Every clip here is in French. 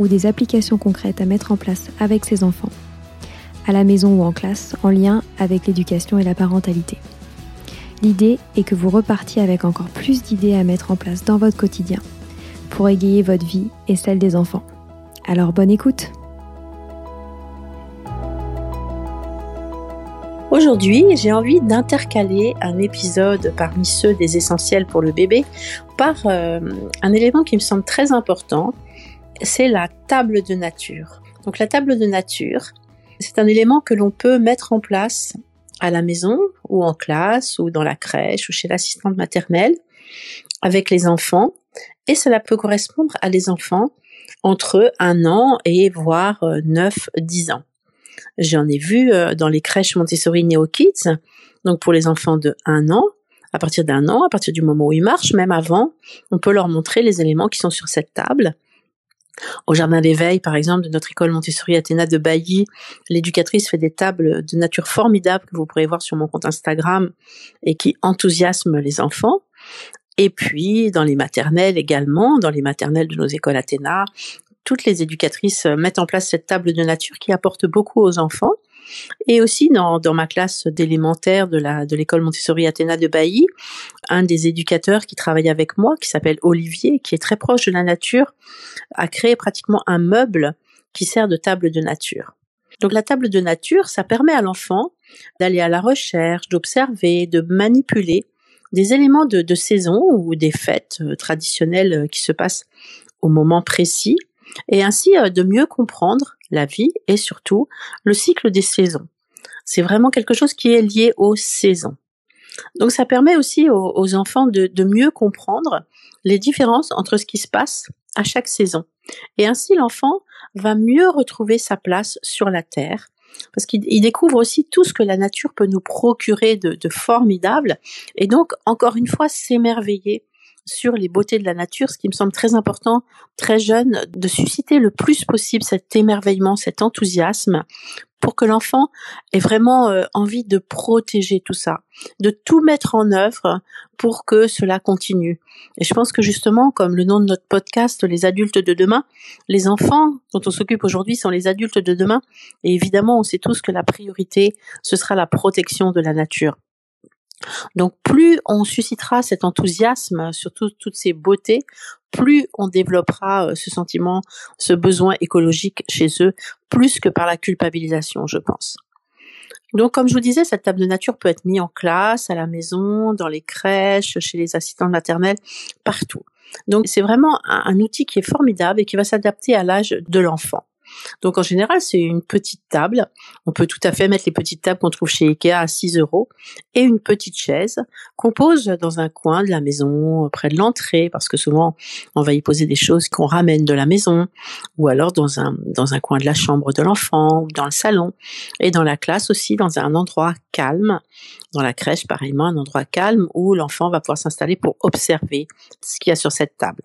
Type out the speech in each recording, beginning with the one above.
ou des applications concrètes à mettre en place avec ses enfants, à la maison ou en classe, en lien avec l'éducation et la parentalité. L'idée est que vous repartiez avec encore plus d'idées à mettre en place dans votre quotidien pour égayer votre vie et celle des enfants. Alors bonne écoute Aujourd'hui, j'ai envie d'intercaler un épisode parmi ceux des essentiels pour le bébé par euh, un élément qui me semble très important c'est la table de nature. Donc la table de nature, c'est un élément que l'on peut mettre en place à la maison ou en classe ou dans la crèche ou chez l'assistante maternelle avec les enfants et cela peut correspondre à des enfants entre un an et voire 9-10 ans. J'en ai vu euh, dans les crèches Montessori Neo Kids, donc pour les enfants de 1 an, à partir d'un an, à partir du moment où ils marchent, même avant, on peut leur montrer les éléments qui sont sur cette table au jardin d'éveil, par exemple, de notre école Montessori Athéna de Bailly, l'éducatrice fait des tables de nature formidable que vous pourrez voir sur mon compte Instagram et qui enthousiasment les enfants. Et puis, dans les maternelles également, dans les maternelles de nos écoles Athéna, toutes les éducatrices mettent en place cette table de nature qui apporte beaucoup aux enfants. Et aussi dans, ma classe d'élémentaire de l'école Montessori Athéna de Bailly, un des éducateurs qui travaille avec moi, qui s'appelle Olivier, qui est très proche de la nature, a créé pratiquement un meuble qui sert de table de nature. Donc la table de nature, ça permet à l'enfant d'aller à la recherche, d'observer, de manipuler des éléments de, de saison ou des fêtes euh, traditionnelles euh, qui se passent au moment précis, et ainsi euh, de mieux comprendre la vie et surtout le cycle des saisons. C'est vraiment quelque chose qui est lié aux saisons. Donc ça permet aussi aux, enfants de, mieux comprendre les différences entre ce qui se passe à chaque saison. Et ainsi l'enfant va mieux retrouver sa place sur la terre parce qu'il découvre aussi tout ce que la nature peut nous procurer de, de formidable et donc encore une fois s'émerveiller sur les beautés de la nature, ce qui me semble très important, très jeune, de susciter le plus possible cet émerveillement, cet enthousiasme, pour que l'enfant ait vraiment euh, envie de protéger tout ça, de tout mettre en œuvre pour que cela continue. Et je pense que justement, comme le nom de notre podcast, les adultes de demain, les enfants dont on s'occupe aujourd'hui sont les adultes de demain. Et évidemment, on sait tous que la priorité, ce sera la protection de la nature. Donc plus on suscitera cet enthousiasme sur toutes ces beautés, plus on développera euh, ce sentiment, ce besoin écologique chez eux, plus que par la culpabilisation, je pense. Donc, comme je vous disais, cette table de nature peut être mise en classe, à la maison, dans les crèches, chez les assistants maternels, partout. Donc, c'est vraiment un, outil qui est formidable et qui va s'adapter à l'âge de l'enfant. Donc en général, c'est une petite table. On peut tout à fait mettre les petites tables qu'on trouve chez Ikea à 6 euros et une petite chaise qu'on pose dans un coin de la maison, près de l'entrée, parce que souvent on va y poser des choses qu'on ramène de la maison, ou alors dans un dans un coin de la chambre de l'enfant, ou dans le salon, et dans la classe aussi dans un endroit calme. Dans la crèche, pareillement, un endroit calme où l'enfant va pouvoir s'installer pour observer ce qu'il y a sur cette table.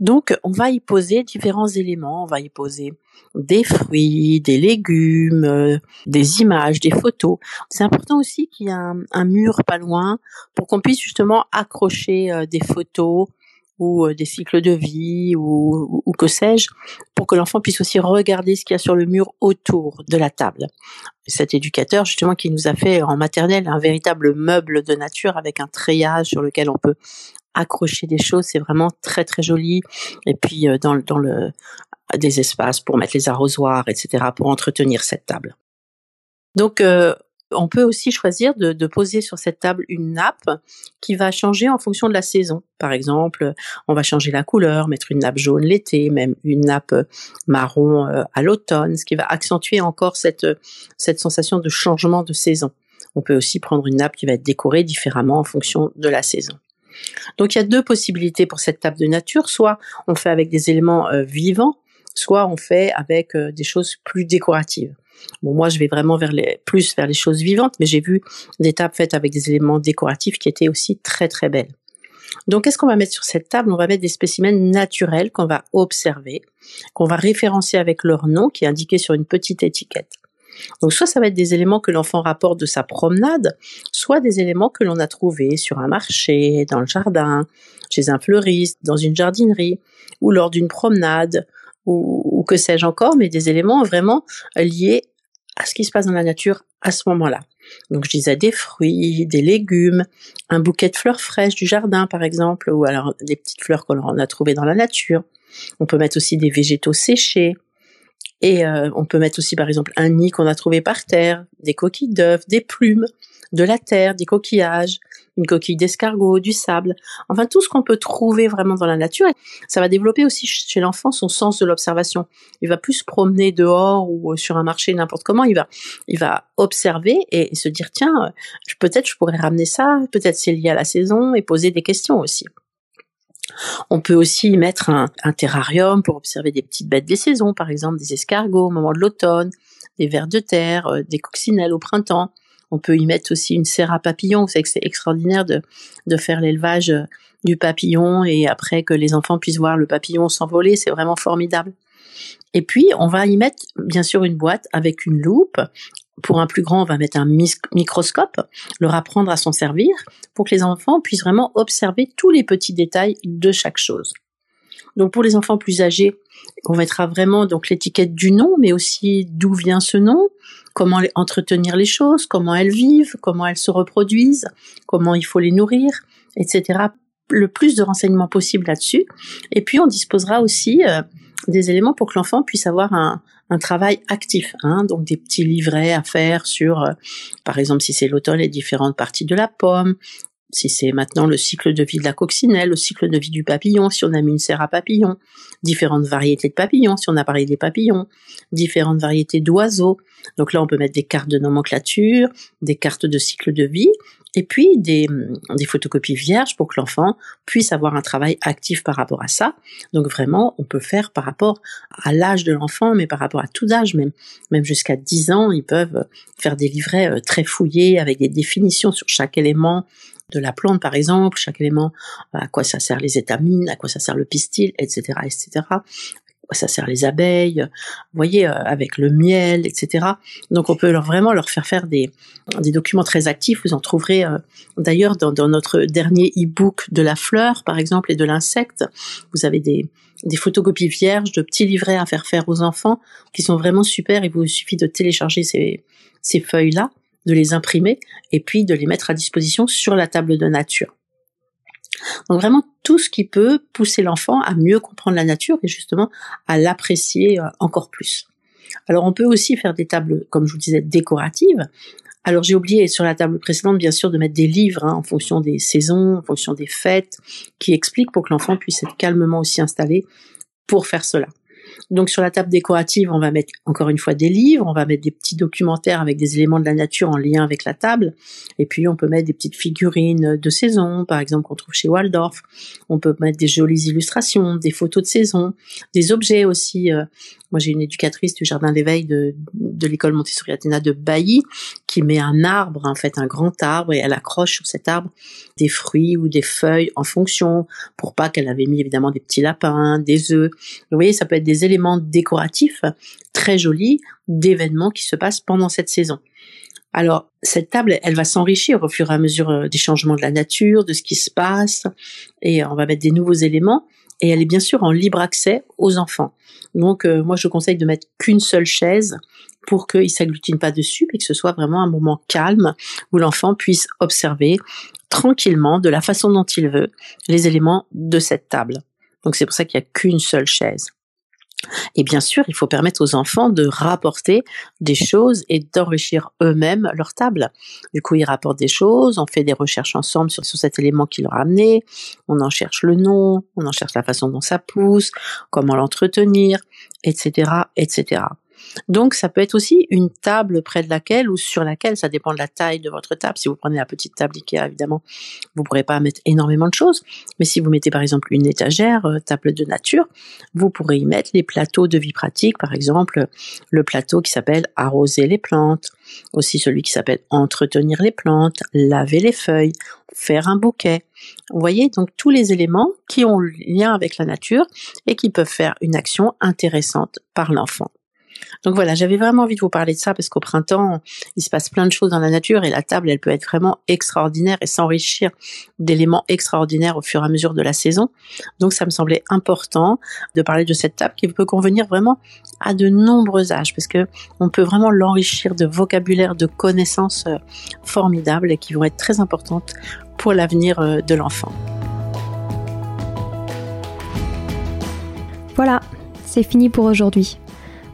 Donc, on va y poser différents éléments. On va y poser des fruits, des légumes, euh, des images, des photos. C'est important aussi qu'il y ait un, mur pas loin pour qu'on puisse justement accrocher euh, des photos ou euh, des cycles de vie ou, ou que sais-je, pour que l'enfant puisse aussi regarder ce qu'il y a sur le mur autour de la table. Cet éducateur, justement, qui nous a fait en maternelle un véritable meuble de nature avec un treillage sur lequel on peut accrocher des choses, c'est vraiment très très joli. Et puis euh, dans, dans le des espaces pour mettre les arrosoirs, etc., pour entretenir cette table. Donc euh, on peut aussi choisir de, poser sur cette table une nappe qui va changer en fonction de la saison. Par exemple, on va changer la couleur, mettre une nappe jaune l'été, même une nappe marron euh, à l'automne, ce qui va accentuer encore cette, cette sensation de changement de saison. On peut aussi prendre une nappe qui va être décorée différemment en fonction de la saison. Donc il y a deux possibilités pour cette table de nature. Soit on fait avec des éléments euh, vivants, soit on fait avec euh, des choses plus décoratives. Bon, moi, je vais vraiment vers les, plus vers les choses vivantes, mais j'ai vu des tables faites avec des éléments décoratifs qui étaient aussi très très belles. Donc, qu'est-ce qu'on va mettre sur cette table? On va mettre des spécimens naturels qu'on va observer, qu'on va référencer avec leur nom qui est indiqué sur une petite étiquette. Donc, soit ça va être des éléments que l'enfant rapporte de sa promenade, soit des éléments que l'on a trouvés sur un marché, dans le jardin, chez un fleuriste, dans une jardinerie, ou lors d'une promenade, ou, que sais-je encore, mais des éléments vraiment liés à ce qui se passe dans la nature à ce moment-là. Donc je disais des fruits, des légumes, un bouquet de fleurs fraîches du jardin par exemple, ou alors des petites fleurs qu'on a trouvées dans la nature. On peut mettre aussi des végétaux séchés. Et euh, on peut mettre aussi par exemple un nid qu'on a trouvé par terre, des coquilles d'œufs, des plumes, de la terre, des coquillages, une coquille d'escargot, du sable, enfin tout ce qu'on peut trouver vraiment dans la nature. Ça va développer aussi chez l'enfant son sens de l'observation. Il va plus se promener dehors ou euh, sur un marché n'importe comment. Il va, il va observer et se dire tiens, euh, peut-être je pourrais ramener ça, peut-être c'est lié à la saison et poser des questions aussi. On peut aussi y mettre un, terrarium pour observer des petites bêtes des saisons, par exemple des escargots au moment de l'automne, des vers de terre, euh, des coccinelles au printemps. On peut y mettre aussi une serre à papillons. Vous savez que c'est extraordinaire de, de faire l'élevage euh, du papillon et après que les enfants puissent voir le papillon s'envoler. C'est vraiment formidable. Et puis, on va y mettre, bien sûr, une boîte avec une loupe. Pour un plus grand, on va mettre un microscope, leur apprendre à s'en servir pour que les enfants puissent vraiment observer tous les petits détails de chaque chose. Donc, pour les enfants plus âgés, on mettra vraiment donc l'étiquette du nom, mais aussi d'où vient ce nom, comment entretenir les choses, comment elles vivent, comment elles se reproduisent, comment il faut les nourrir, etc. Le plus de renseignements possible là-dessus. Et puis on disposera aussi euh, des éléments pour que l'enfant puisse avoir un, travail actif, hein, donc des petits livrets à faire sur, euh, par exemple, si c'est l'automne, les différentes parties de la pomme, si c'est maintenant le cycle de vie de la coccinelle, le cycle de vie du papillon, si on a mis une serre à papillons, différentes variétés de papillons, si on a parlé des papillons, différentes variétés d'oiseaux. Donc là, on peut mettre des cartes de nomenclature, des cartes de cycle de vie, et puis des, des photocopies vierges pour que l'enfant puisse avoir un travail actif par rapport à ça. Donc vraiment, on peut faire par rapport à l'âge de l'enfant, mais par rapport à tout âge, même, même jusqu'à 10 ans, ils peuvent faire des livrets euh, très fouillés avec des définitions sur chaque élément, de la plante, par exemple, chaque élément, à quoi ça sert les étamines, à quoi ça sert le pistil, etc., etc., à quoi ça sert les abeilles, vous voyez, euh, avec le miel, etc. Donc on peut leur, vraiment leur faire faire des, des documents très actifs. Vous en trouverez euh, d'ailleurs dans, dans, notre dernier e-book de la fleur, par exemple, et de l'insecte. Vous avez des, des photocopies vierges de petits livrets à faire faire aux enfants qui sont vraiment super. Il vous suffit de télécharger ces, ces feuilles-là de les imprimer et puis de les mettre à disposition sur la table de nature. Donc vraiment tout ce qui peut pousser l'enfant à mieux comprendre la nature et justement à l'apprécier euh, encore plus. Alors on peut aussi faire des tables, comme je vous disais, décoratives. Alors j'ai oublié sur la table précédente, bien sûr, de mettre des livres hein, en fonction des saisons, en fonction des fêtes, qui expliquent pour que l'enfant puisse être calmement aussi installé pour faire cela. Donc sur la table décorative, on va mettre encore une fois des livres, on va mettre des petits documentaires avec des éléments de la nature en lien avec la table, et puis on peut mettre des petites figurines de saison, par exemple qu'on trouve chez Waldorf. On peut mettre des jolies illustrations, des photos de saison, des objets aussi. Euh, moi, j'ai une éducatrice du jardin d'éveil de, de l'école Montessori Athéna de Bailly qui met un arbre, en fait, un grand arbre, et elle accroche sur cet arbre des fruits ou des feuilles en fonction, pour pas qu'elle avait mis évidemment des petits lapins, des œufs. Vous voyez, ça peut être des éléments décoratifs très jolis d'événements qui se passent pendant cette saison. Alors, cette table, elle va s'enrichir au fur et à mesure euh, des changements de la nature, de ce qui se passe, et on va mettre des nouveaux éléments et elle est bien sûr en libre accès aux enfants. Donc euh, moi je conseille de mettre qu'une seule chaise pour qu'ils s'agglutinent pas dessus et que ce soit vraiment un moment calme où l'enfant puisse observer tranquillement, de la façon dont il veut, les éléments de cette table. Donc c'est pour ça qu'il n'y a qu'une seule chaise. Et bien sûr, il faut permettre aux enfants de rapporter des choses et d'enrichir eux-mêmes leur table. Du coup, ils rapportent des choses, on fait des recherches ensemble sur, cet élément qui leur a amené, on en cherche le nom, on en cherche la façon dont ça pousse, comment l'entretenir, etc., etc. Donc ça peut être aussi une table près de laquelle ou sur laquelle, ça dépend de la taille de votre table. Si vous prenez la petite table Ikea, évidemment, vous pourrez pas mettre énormément de choses. Mais si vous mettez par exemple une étagère, euh, table de nature, vous pourrez y mettre les plateaux de vie pratique, par exemple le plateau qui s'appelle arroser les plantes, aussi celui qui s'appelle entretenir les plantes, laver les feuilles, faire un bouquet. Vous voyez donc tous les éléments qui ont lien avec la nature et qui peuvent faire une action intéressante par l'enfant. Donc voilà, j'avais vraiment envie de vous parler de ça parce qu'au printemps, il se passe plein de choses dans la nature et la table, elle peut être vraiment extraordinaire et s'enrichir d'éléments extraordinaires au fur et à mesure de la saison. Donc ça me semblait important de parler de cette table qui peut convenir vraiment à de nombreux âges parce que on peut vraiment l'enrichir de vocabulaire, de connaissances euh, formidables qui vont être très importantes pour l'avenir euh, de l'enfant. Voilà, c'est fini pour aujourd'hui.